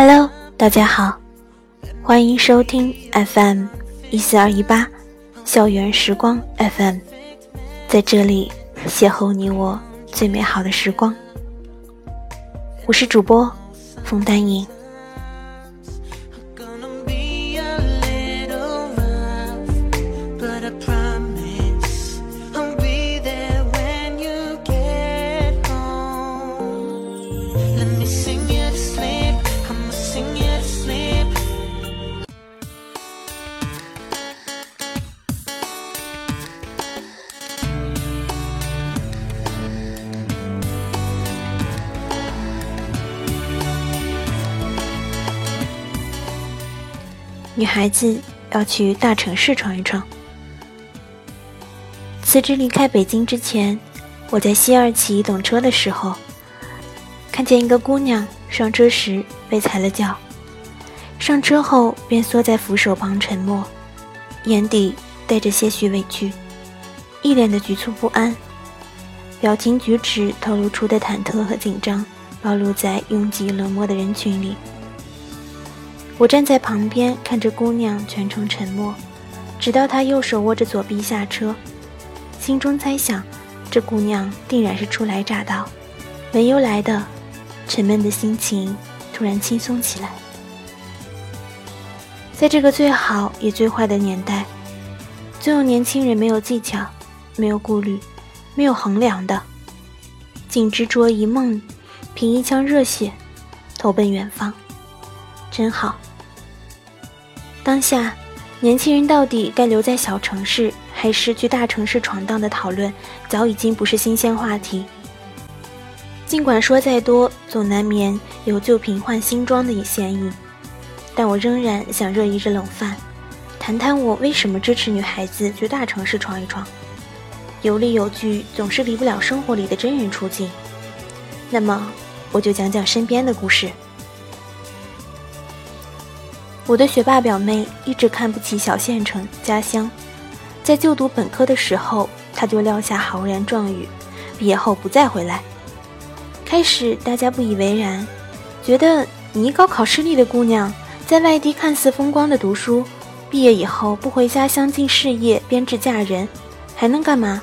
Hello，大家好，欢迎收听 FM 一四二一八校园时光 FM，在这里邂逅你我最美好的时光。我是主播冯丹颖。女孩子要去大城市闯一闯。辞职离开北京之前，我在西二旗等车的时候，看见一个姑娘上车时被踩了脚，上车后便缩在扶手旁沉默，眼底带着些许委屈，一脸的局促不安，表情举止透露出的忐忑和紧张，暴露在拥挤冷漠的人群里。我站在旁边看着姑娘全程沉默，直到她右手握着左臂下车，心中猜想，这姑娘定然是初来乍到，没由来的，沉闷的心情突然轻松起来。在这个最好也最坏的年代，总有年轻人没有技巧，没有顾虑，没有衡量的，仅执着一梦，凭一腔热血，投奔远方，真好。当下，年轻人到底该留在小城市，还是去大城市闯荡的讨论，早已经不是新鲜话题。尽管说再多，总难免有旧瓶换新装的嫌疑，但我仍然想热一热冷饭，谈谈我为什么支持女孩子去大城市闯一闯。有理有据，总是离不了生活里的真人处境。那么，我就讲讲身边的故事。我的学霸表妹一直看不起小县城家乡，在就读本科的时候，她就撂下豪言壮语，毕业后不再回来。开始大家不以为然，觉得你一高考失利的姑娘，在外地看似风光的读书，毕业以后不回家乡尽事业编制嫁人，还能干嘛？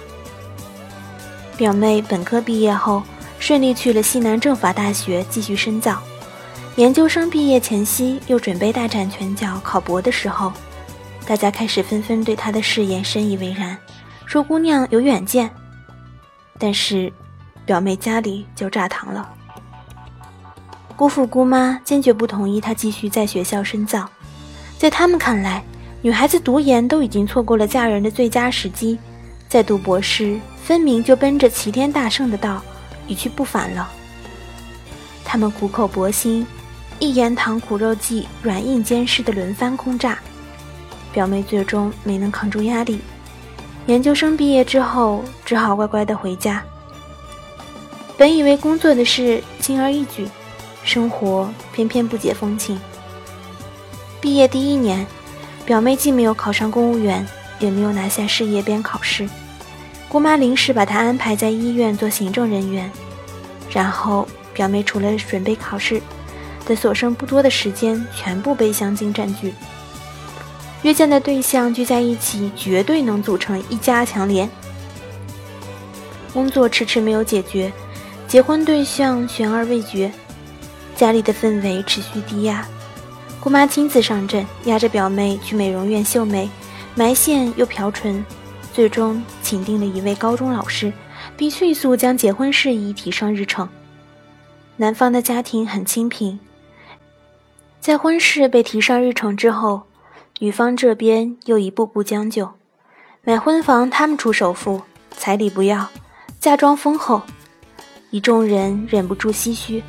表妹本科毕业后，顺利去了西南政法大学继续深造。研究生毕业前夕，又准备大展拳脚考博的时候，大家开始纷纷对她的誓言深以为然，说姑娘有远见。但是，表妹家里就炸堂了。姑父姑妈坚决不同意她继续在学校深造，在他们看来，女孩子读研都已经错过了嫁人的最佳时机，再读博士分明就奔着齐天大圣的道一去不返了。他们苦口婆心。一言堂苦肉计，软硬兼施的轮番轰炸，表妹最终没能扛住压力，研究生毕业之后只好乖乖的回家。本以为工作的事轻而易举，生活偏偏不解风情。毕业第一年，表妹既没有考上公务员，也没有拿下事业编考试，姑妈临时把她安排在医院做行政人员，然后表妹除了准备考试。的所剩不多的时间全部被相亲占据，约见的对象聚在一起，绝对能组成一家强联。工作迟迟没有解决，结婚对象悬而未决，家里的氛围持续低压。姑妈亲自上阵，压着表妹去美容院秀眉、埋线又漂唇，最终请定了一位高中老师，并迅速将结婚事宜提上日程。男方的家庭很清贫。在婚事被提上日程之后，女方这边又一步步将就，买婚房他们出首付，彩礼不要，嫁妆丰厚，一众人忍不住唏嘘：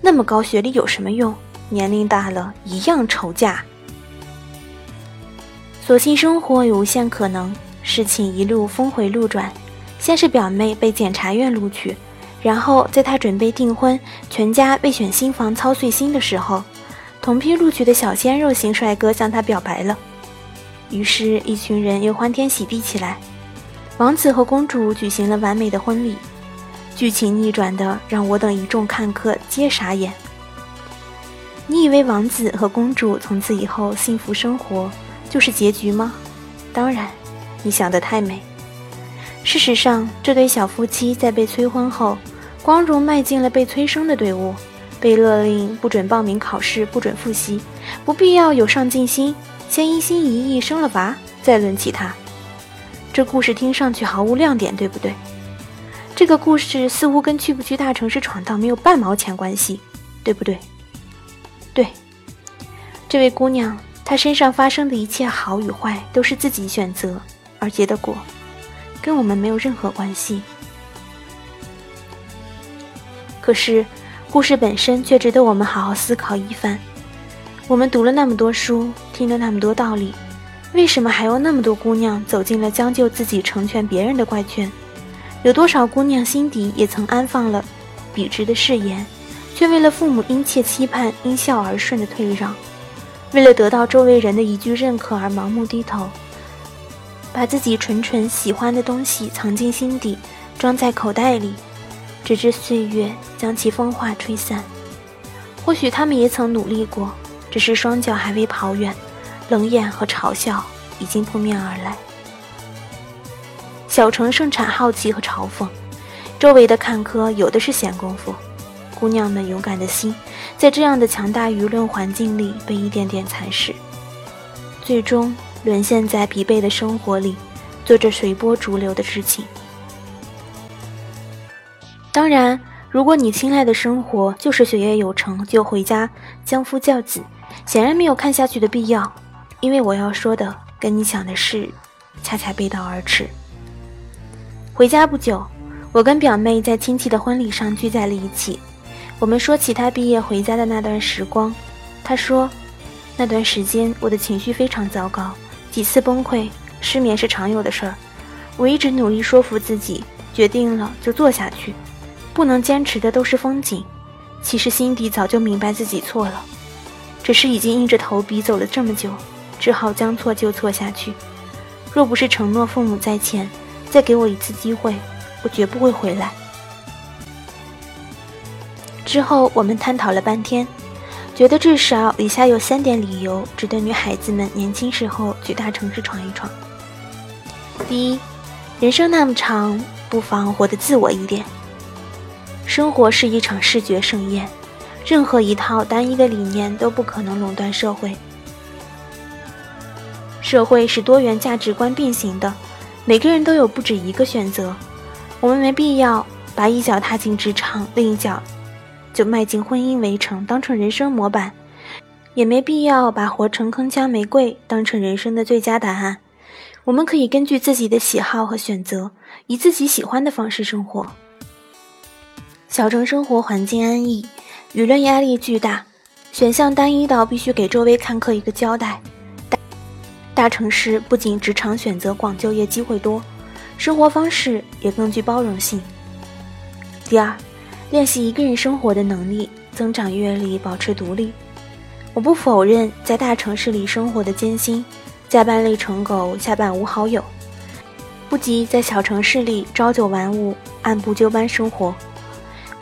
那么高学历有什么用？年龄大了一样愁嫁。所幸生活有无限可能，事情一路峰回路转，先是表妹被检察院录取，然后在她准备订婚，全家为选新房操碎心的时候。同批录取的小鲜肉型帅哥向她表白了，于是，一群人又欢天喜地起来。王子和公主举行了完美的婚礼，剧情逆转的让我等一众看客皆傻眼。你以为王子和公主从此以后幸福生活就是结局吗？当然，你想得太美。事实上，这对小夫妻在被催婚后，光荣迈进了被催生的队伍，被勒令不准报名考试，不准复习，不必要有上进心，先一心一意生了娃，再论其他。这故事听上去毫无亮点，对不对？这个故事似乎跟去不去大城市闯荡没有半毛钱关系，对不对？对，这位姑娘，她身上发生的一切好与坏都是自己选择而结的果，跟我们没有任何关系。可是，故事本身却值得我们好好思考一番。我们读了那么多书，听了那么多道理，为什么还有那么多姑娘走进了将就自己、成全别人的怪圈？有多少姑娘心底也曾安放了笔直的誓言？却为了父母殷切期盼，因笑而顺的退让；为了得到周围人的一句认可而盲目低头，把自己纯纯喜欢的东西藏进心底，装在口袋里，直至岁月将其风化吹散。或许他们也曾努力过，只是双脚还未跑远，冷眼和嘲笑已经扑面而来。小城盛产好奇和嘲讽，周围的看客有的是闲工夫。姑娘们勇敢的心，在这样的强大舆论环境里被一点点蚕食，最终沦陷在疲惫的生活里，做着随波逐流的事情。当然，如果你青睐的生活就是学业有成就回家相夫教子，显然没有看下去的必要，因为我要说的跟你想的事恰恰背道而驰。回家不久，我跟表妹在亲戚的婚礼上聚在了一起。我们说起她毕业回家的那段时光，她说，那段时间我的情绪非常糟糕，几次崩溃，失眠是常有的事儿。我一直努力说服自己，决定了就做下去，不能坚持的都是风景。其实心底早就明白自己错了，只是已经硬着头皮走了这么久，只好将错就错下去。若不是承诺父母在前，再给我一次机会，我绝不会回来。之后，我们探讨了半天，觉得至少以下有三点理由值得女孩子们年轻时候去大城市闯一闯。第一，人生那么长，不妨活得自我一点。生活是一场视觉盛宴，任何一套单一的理念都不可能垄断社会。社会是多元价值观并行的，每个人都有不止一个选择。我们没必要把一脚踏进职场，另一脚。就迈进婚姻围城当成人生模板，也没必要把活成铿锵玫瑰当成人生的最佳答案。我们可以根据自己的喜好和选择，以自己喜欢的方式生活。小城生活环境安逸，舆论压力巨大，选项单一到必须给周围看客一个交代。大大城市不仅职场选择广，就业机会多，生活方式也更具包容性。第二。练习一个人生活的能力，增长阅历，保持独立。我不否认在大城市里生活的艰辛，加班累成狗，下班无好友，不及在小城市里朝九晚五，按部就班生活。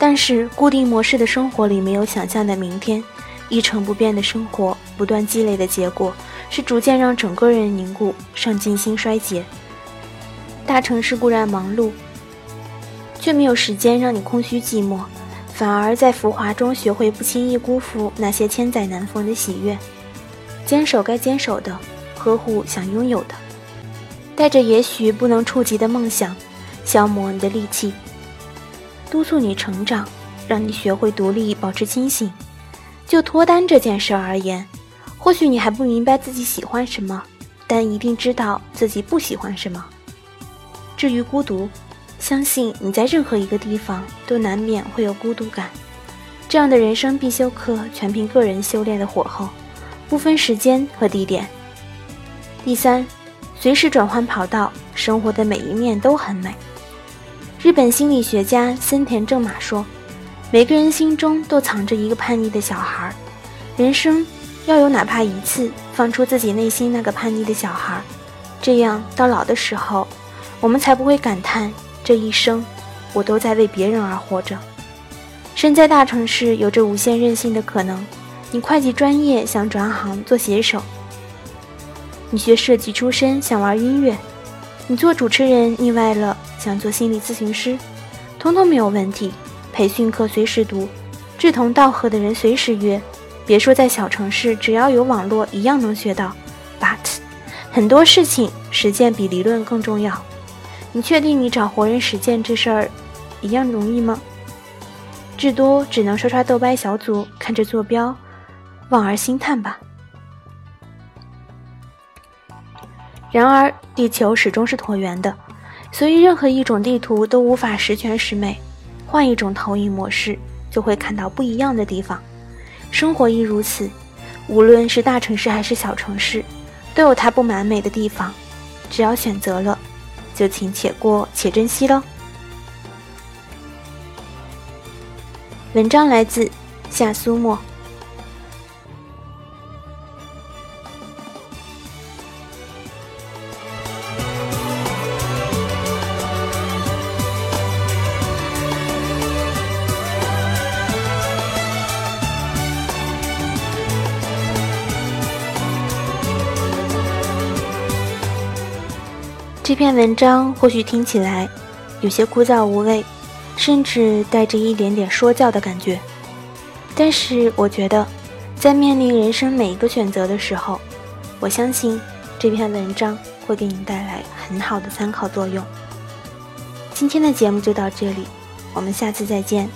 但是固定模式的生活里没有想象的明天，一成不变的生活，不断积累的结果，是逐渐让整个人凝固，上进心衰竭。大城市固然忙碌。却没有时间让你空虚寂寞，反而在浮华中学会不轻易辜负那些千载难逢的喜悦，坚守该坚守的，呵护想拥有的，带着也许不能触及的梦想，消磨你的力气，督促你成长，让你学会独立，保持清醒。就脱单这件事而言，或许你还不明白自己喜欢什么，但一定知道自己不喜欢什么。至于孤独，相信你在任何一个地方都难免会有孤独感，这样的人生必修课全凭个人修炼的火候，不分时间和地点。第三，随时转换跑道，生活的每一面都很美。日本心理学家森田正马说：“每个人心中都藏着一个叛逆的小孩，人生要有哪怕一次放出自己内心那个叛逆的小孩，这样到老的时候，我们才不会感叹。”这一生，我都在为别人而活着。身在大城市，有着无限任性的可能。你会计专业想转行做写手，你学设计出身想玩音乐，你做主持人腻歪了想做心理咨询师，通通没有问题。培训课随时读，志同道合的人随时约。别说在小城市，只要有网络，一样能学到。But 很多事情实践比理论更重要。你确定你找活人实践这事儿一样容易吗？至多只能刷刷豆瓣小组，看着坐标。望而兴叹吧。然而，地球始终是椭圆的，所以任何一种地图都无法十全十美。换一种投影模式，就会看到不一样的地方。生活亦如此，无论是大城市还是小城市，都有它不完美的地方。只要选择了，就请且过且珍惜喽。文章来自夏苏沫。这篇文章或许听起来有些枯燥无味，甚至带着一点点说教的感觉。但是我觉得，在面临人生每一个选择的时候，我相信这篇文章会给你带来很好的参考作用。今天的节目就到这里，我们下次再见。